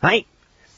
はい。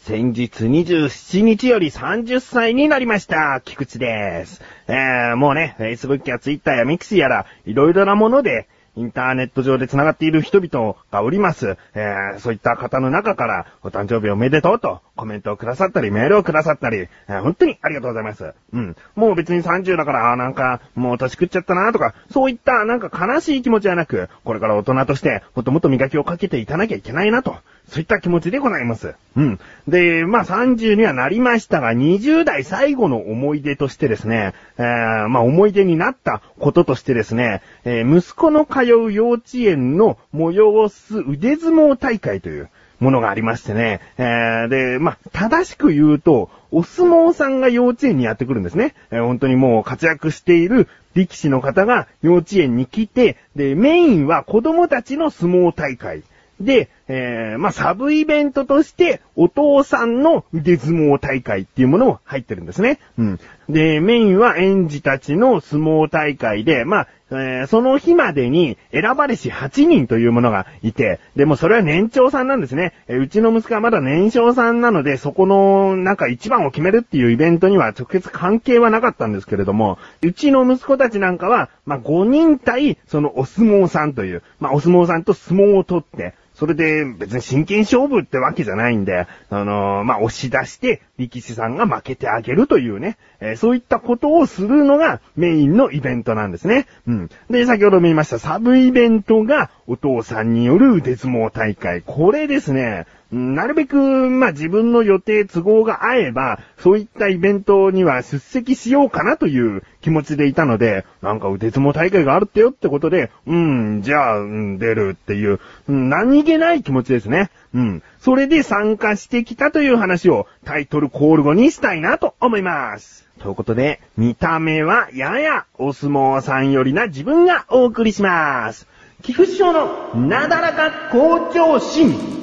先日27日より30歳になりました。菊池です。えー、もうね、Facebook や Twitter や Mix やら、いろいろなもので、インターネット上で繋がっている人々がおります。えー、そういった方の中から、お誕生日おめでとうと、コメントをくださったり、メールをくださったり、本当にありがとうございます。うん。もう別に30だから、あーなんか、もう年食っちゃったなとか、そういったなんか悲しい気持ちはなく、これから大人として、もっともっと磨きをかけていかなきゃいけないなと、そういった気持ちでございます。うん。で、まあ30にはなりましたが、20代最後の思い出としてですね、えー、まあ思い出になったこととしてですね、えー息子の通う幼稚園の催す腕相撲大会というものがありましてね、えー、で、まあ正しく言うと、お相撲さんが幼稚園にやってくるんですね。えー本当にもう活躍している力士の方が幼稚園に来て、で、メインは子供たちの相撲大会。で、えー、まあ、サブイベントとして、お父さんの腕相撲大会っていうものも入ってるんですね。うん。で、メインは園児たちの相撲大会で、まあ、えーその日までに選ばれし8人というものがいて、でもそれは年長さんなんですね。えーうちの息子はまだ年少さんなので、そこの、なんか一番を決めるっていうイベントには直接関係はなかったんですけれども、うちの息子たちなんかは、まあ、5人対、そのお相撲さんという、まあ、お相撲さんと相撲を取って、それで別に真剣勝負ってわけじゃないんで、あのーまあ、押し出して力士さんが負けてあげるというね、えーそういったことをするのがメインのイベントなんですね。うん。で、先ほども言いましたサブイベントがお父さんによる腕相撲大会。これですね、なるべく、まあ、自分の予定都合が合えば、そういったイベントには出席しようかなという気持ちでいたので、なんか腕相撲大会があるってよってことで、うん、じゃあ、うん、出るっていう、何気ない気持ちですね。うん。それで参加してきたという話をタイトルコール後にしたいなと思います。ということで、見た目はややお相撲さんよりな自分がお送りします。菊池賞のなだらか向上心。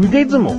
腕相撲。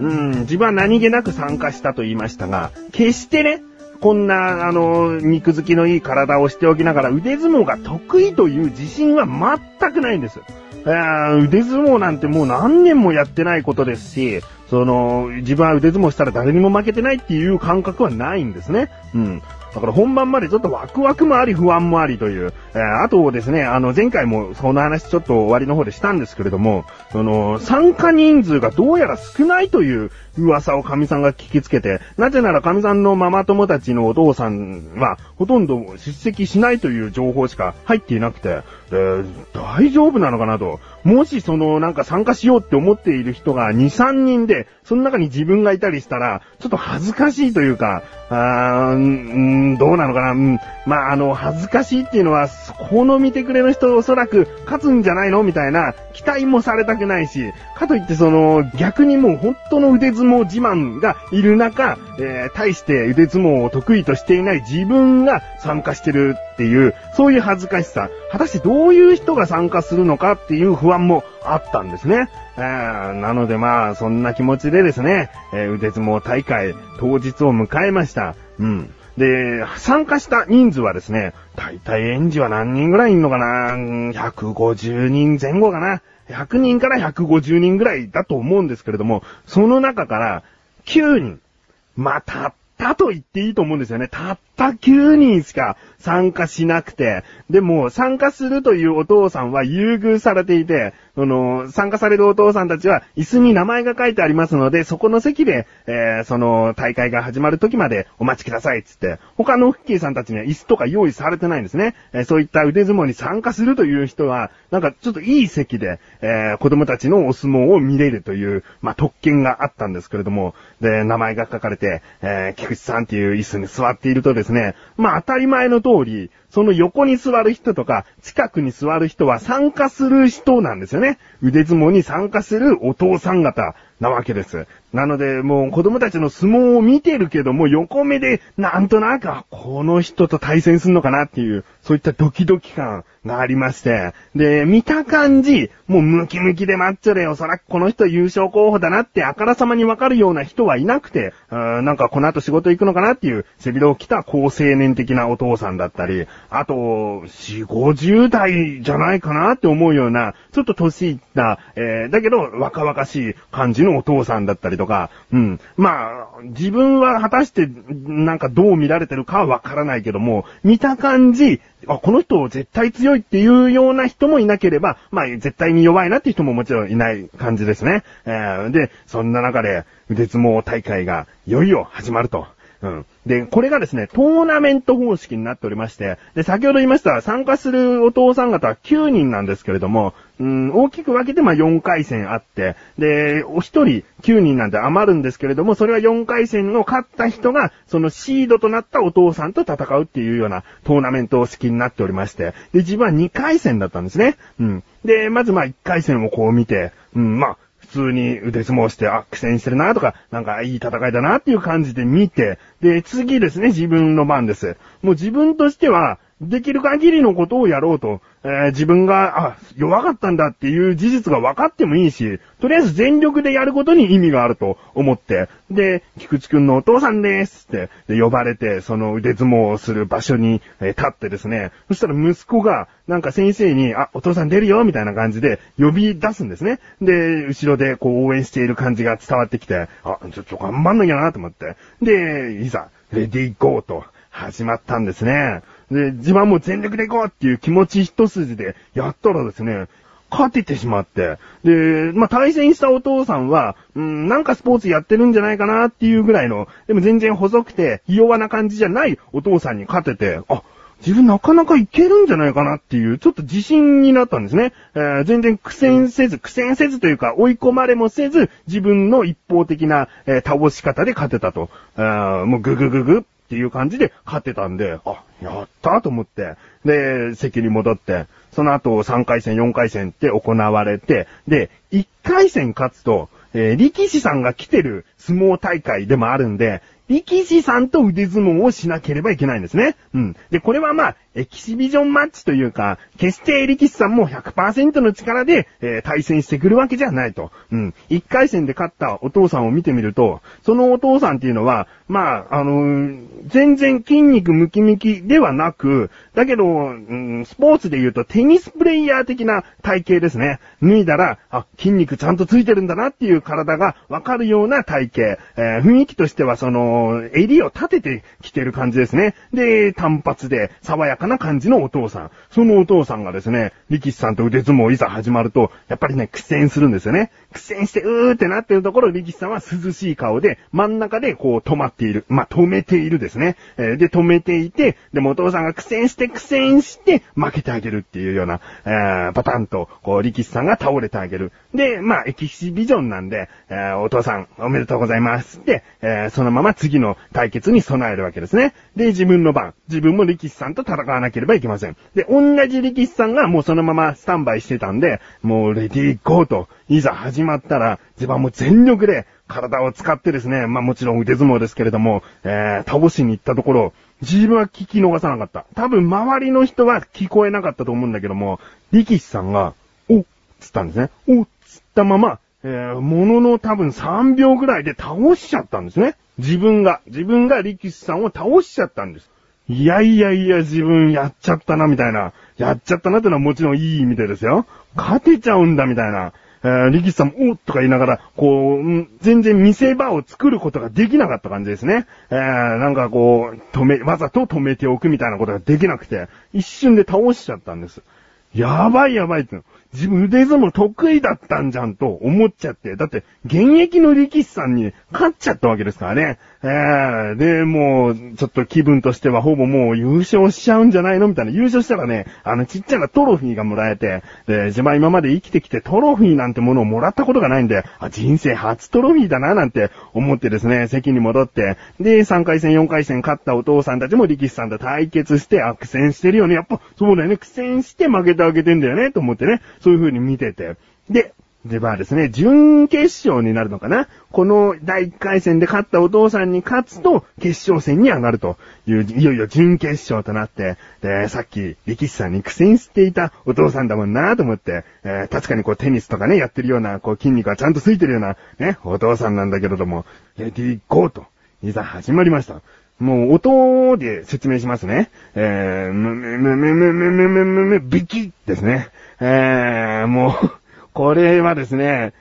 うん、自分は何気なく参加したと言いましたが、決してね、こんな、あの、肉付きのいい体をしておきながら腕相撲が得意という自信は全くないんです。えー腕相撲なんてもう何年もやってないことですし、その、自分は腕相撲したら誰にも負けてないっていう感覚はないんですね。うん。だから本番までちょっとワクワクもあり不安もありという。えーあとですね、あの前回もその話ちょっと終わりの方でしたんですけれども、その参加人数がどうやら少ないという噂を神さんが聞きつけて、なぜなら神さんのママ友たちのお父さんはほとんど出席しないという情報しか入っていなくて、で大丈夫なのかなと。もしそのなんか参加しようって思っている人が2、3人で、その中に自分がいたりしたら、ちょっと恥ずかしいというか、あーん、どうなのかな、うん、まあ、あの、恥ずかしいっていうのは、この見てくれの人おそらく勝つんじゃないの？みたいな期待もされたくないし、かといってその、逆にもう本当の腕相撲自慢がいる中、えー、対して腕相撲を得意としていない自分が参加してるっていう、そういう恥ずかしさ。果たしてどういう人が参加するのかっていう不安もあったんですね。えーなのでまあ、そんな気持ちでですね、えー腕相撲大会当日を迎えました。うん。で、参加した人数はですね、大体園児は何人ぐらいいんのかな ?150 人前後かな ?100 人から150人ぐらいだと思うんですけれども、その中から9人、まあ、たったと言っていいと思うんですよね。たった9人しか参加しなくて、でも参加するというお父さんは優遇されていて、その、参加されるお父さんたちは椅子に名前が書いてありますので、そこの席で、えーその大会が始まる時までお待ちくださいつって、他のフッキーさんたちには椅子とか用意されてないんですね。えーそういった腕相撲に参加するという人は、なんかちょっといい席で、えー子供たちのお相撲を見れるという、まあ、特権があったんですけれども、で、名前が書かれて、え菊池さんっていう椅子に座っているとですね、ねまあ、当たり前の通り、その横に座る人とか、近くに座る人は参加する人なんですよね。腕相撲に参加するお父さん方なわけです。なので、もう子供たちの相撲を見てるけども、横目で、なんとなく、この人と対戦するのかなっていう、そういったドキドキ感がありまして、で、見た感じ、もうムキムキでマッチョでおそらくこの人優勝候補だなってあからさまにわかるような人はいなくて、なんかこの後仕事行くのかなっていう背広を着た高青年的なお父さんだったり、あと、4、50代じゃないかなって思うような、ちょっと年いった、えー、だけど若々しい感じのお父さんだったりとか、うん。まあ、自分は果たしてなんかどう見られてるかはわからないけども、見た感じ、あ、この人絶対強いっていうような人もいなければ、まあ絶対に弱いなっていう人ももちろんいない感じですね。えー、で、そんな中で腕相撲大会がいよいよ始まると。うん。で、これがですね、トーナメント方式になっておりまして、で、先ほど言いました、参加するお父さん方は9人なんですけれども、うん、大きく分けてまあ4回戦あって、で、お一人9人なんて余るんですけれども、それは4回戦を勝った人が、そのシードとなったお父さんと戦うっていうようなトーナメント式になっておりまして、で、自分は2回戦だったんですね。うん。で、まずま1回戦をこう見て、うん、まあ、普通に腕相撲して、あ、苦戦してるなとか、なんかいい戦いだなっていう感じで見て、で、次ですね、自分の番です。もう自分としては、できる限りのことをやろうと、えー、自分が、あ、弱かったんだっていう事実が分かってもいいし、とりあえず全力でやることに意味があると思って、で、菊池くんのお父さんですってで呼ばれて、その腕相撲をする場所に、えー、立ってですね、そしたら息子が、なんか先生に、あ、お父さん出るよみたいな感じで呼び出すんですね。で、後ろでこう応援している感じが伝わってきて、あ、ちょっと頑張んなきゃなと思って。で、いざ、レディーゴーと始まったんですね。で、自分も全力で行こうっていう気持ち一筋でやったらですね、勝ててしまって。で、まあ、対戦したお父さんは、うん、なんかスポーツやってるんじゃないかなっていうぐらいの、でも全然細くて、ひ弱な感じじゃないお父さんに勝てて、あ、自分なかなかいけるんじゃないかなっていう、ちょっと自信になったんですね。えー、全然苦戦せず、苦戦せずというか、追い込まれもせず、自分の一方的な、えー、倒し方で勝てたと。あもうググググっていう感じで勝ってたんで、あ、やったと思って、で、席に戻って、その後3回戦、4回戦って行われて、で、1回戦勝つと、えー、力士さんが来てる相撲大会でもあるんで、力士さんと腕相撲をしなければいけないんですね。うん。で、これはまあ、エキシビジョンマッチというか、決して力士さんも100%の力で、えー、対戦してくるわけじゃないと。うん。1回戦で勝ったお父さんを見てみると、そのお父さんっていうのは、まあ、あのー、全然筋肉ムキムキではなく、だけど、うん、スポーツで言うとテニスプレイヤー的な体型ですね。脱いだら、あ、筋肉ちゃんとついてるんだなっていう体がわかるような体型。えー、雰囲気としてはその、襟を立ててきてる感じですね。で、単発で爽やかかな感じのお父さん。そのお父さんがですね、力士さんと腕相撲いざ始まると、やっぱりね、苦戦するんですよね。苦戦して、うーってなってるところ、力士さんは涼しい顔で、真ん中でこう止まっている。まあ、止めているですね。えー、で、止めていて、でもお父さんが苦戦して苦戦して負けてあげるっていうような、えー、パターンと、こう、力士さんが倒れてあげる。で、まあ、エキシビジョンなんで、えー、お父さん、おめでとうございますって、え、そのまま次の対決に備えるわけですね。で、自分の番、自分も力士さんと戦わなければいけません。で、同じ力士さんがもうそのままスタンバイしてたんで、もうレディーゴーと、いざ始まったら、自分も全力で体を使ってですね、まあもちろん腕相撲ですけれども、えー、倒しに行ったところ、自分は聞き逃さなかった。多分周りの人は聞こえなかったと思うんだけども、力士さんが、おっつったんですね。おっつったまま、えー、ものの多分3秒ぐらいで倒しちゃったんですね。自分が、自分が力士さんを倒しちゃったんです。いやいやいや、自分やっちゃったな、みたいな。やっちゃったなってのはもちろんいい意味でですよ。勝てちゃうんだ、みたいな。えー、力士さんも、おっとか言いながら、こう、全然見せ場を作ることができなかった感じですね。えー、なんかこう、止め、わざと止めておくみたいなことができなくて、一瞬で倒しちゃったんです。やばいやばいって。自分腕相撲得意だったんじゃんと思っちゃって。だって、現役の力士さんに勝っちゃったわけですからね。えー、で、もう、ちょっと気分としてはほぼもう優勝しちゃうんじゃないのみたいな。優勝したらね、あのちっちゃなトロフィーがもらえて、で、自分今まで生きてきてトロフィーなんてものをもらったことがないんで、あ、人生初トロフィーだななんて思ってですね、席に戻って、で、3回戦4回戦勝ったお父さんたちも力士さんと対決して、あ、苦戦してるよね。やっぱ、そうだよね。苦戦して負けてあげてんだよね。と思ってね。そういう風に見てて。で、ではですね、準決勝になるのかなこの第1回戦で勝ったお父さんに勝つと、決勝戦に上がるという、いよいよ準決勝となって、で、さっき力士さんに苦戦していたお父さんだもんなと思って、えー、確かにこうテニスとかね、やってるような、こう筋肉がちゃんとついてるような、ね、お父さんなんだけれども、レディーゴーと、いざ始まりました。もう音で説明しますね。えー、むむむむむむむむむむビキですね。えー、もうこれはですね、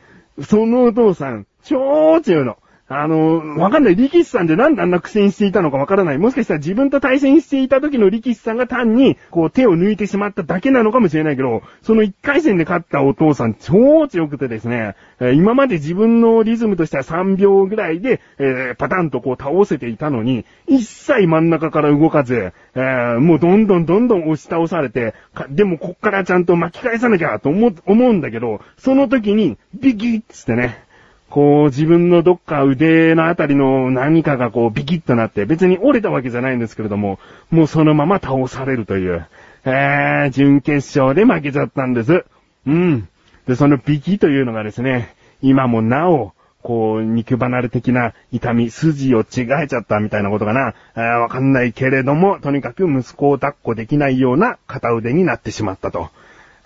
そのお父さん、超強いの。あの、わかんない。力士さんでなんであんな苦戦していたのかわからない。もしかしたら自分と対戦していた時の力士さんが単に、こう手を抜いてしまっただけなのかもしれないけど、その一回戦で勝ったお父さん超強くてですね、え今まで自分のリズムとしては3秒ぐらいで、えー、パタンとこう倒せていたのに、一切真ん中から動かず、えー、もうどんどんどんどん押し倒されて、でもこっからちゃんと巻き返さなきゃと思思うんだけど、その時に、ビキッつってね、こう自分のどっか腕のあたりの何かがこうビキッとなって、別に折れたわけじゃないんですけれども、もうそのまま倒されるという、えー、準決勝で負けちゃったんです。うん。で、そのビキというのがですね、今もなお、こう、肉離れ的な痛み、筋を違えちゃったみたいなことかな。え、わかんないけれども、とにかく息子を抱っこできないような片腕になってしまったと。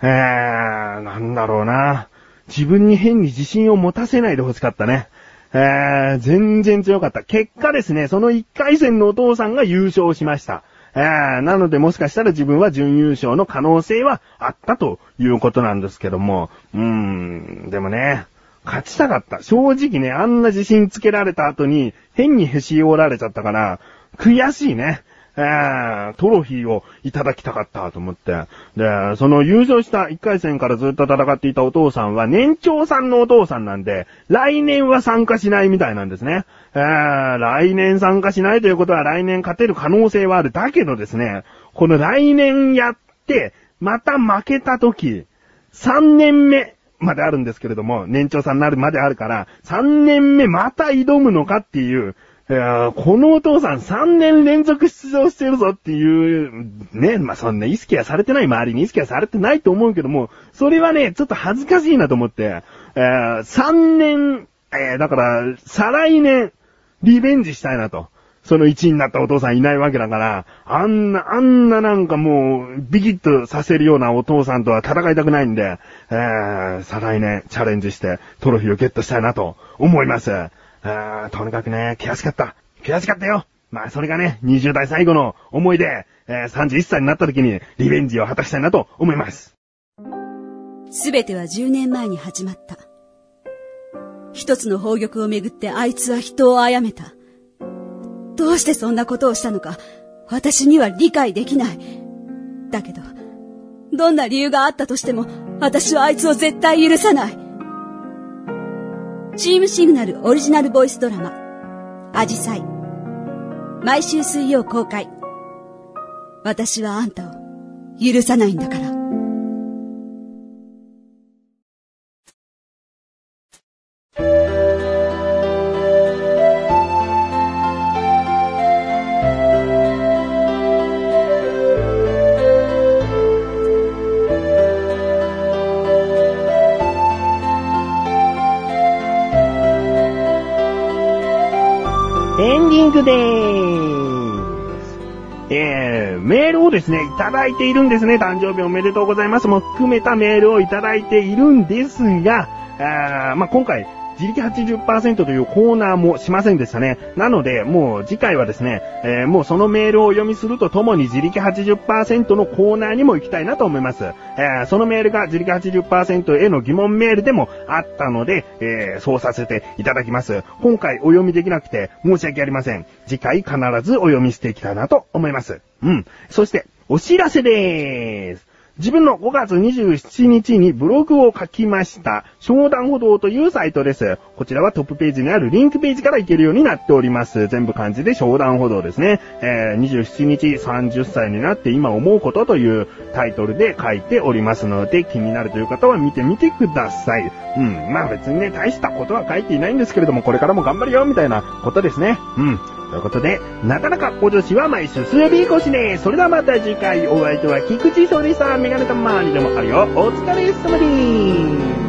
えー、なんだろうな。自分に変に自信を持たせないで欲しかったね。えー、全然強かった。結果ですね、その1回戦のお父さんが優勝しました。えー、なのでもしかしたら自分は準優勝の可能性はあったということなんですけども、うーん、でもね、勝ちたかった。正直ね、あんな自信つけられた後に変にへし折られちゃったから、悔しいね。えー、トロフィーをいただきたかったと思って。で、その優勝した1回戦からずっと戦っていたお父さんは年長さんのお父さんなんで、来年は参加しないみたいなんですね。えー、来年参加しないということは来年勝てる可能性はある。だけどですね、この来年やって、また負けた時、3年目まであるんですけれども、年長さんになるまであるから、3年目また挑むのかっていう、いやこのお父さん3年連続出場してるぞっていう、ね、まあ、そんな意識はされてない、周りに意識はされてないと思うけども、それはね、ちょっと恥ずかしいなと思って、えー、3年、えー、だから、再来年、リベンジしたいなと。その1位になったお父さんいないわけだから、あんな、あんななんかもう、ビキッとさせるようなお父さんとは戦いたくないんで、えー、再来年チャレンジしてトロフィーをゲットしたいなと思います。あとにかくね、悔しかった。悔しかったよ。まあ、それがね、20代最後の思い出、えー、31歳になった時にリベンジを果たしたいなと思います。すべては10年前に始まった。一つの宝玉をめぐってあいつは人を殺めた。どうしてそんなことをしたのか、私には理解できない。だけど、どんな理由があったとしても、私はあいつを絶対許さない。チームシグナルオリジナルボイスドラマ、アジサイ。毎週水曜公開。私はあんたを許さないんだから。でーす。えー、メールをですね、いただいているんですね。誕生日おめでとうございますも含めたメールをいただいているんですが、あまあ、今回、自力80%というコーナーもしませんでしたね。なので、もう次回はですね、えー、もうそのメールをお読みするとともに自力80%のコーナーにも行きたいなと思います。えー、そのメールが自力80%への疑問メールでもあったので、えー、そうさせていただきます。今回お読みできなくて申し訳ありません。次回必ずお読みしていきたいなと思います。うん。そして、お知らせでーす。自分の5月27日にブログを書きました、商談歩道というサイトです。こちらはトップページにあるリンクページから行けるようになっております。全部漢字で商談歩道ですね。えー、27日30歳になって今思うことというタイトルで書いておりますので、気になるという方は見てみてください。うん、まあ別にね、大したことは書いていないんですけれども、これからも頑張るよ、みたいなことですね。うん。ということで、なかなかお女子は毎週水曜日越しね。それではまた次回、お相手は菊池勝利さん、メガネたまーにでもあるよ。お疲れ様です。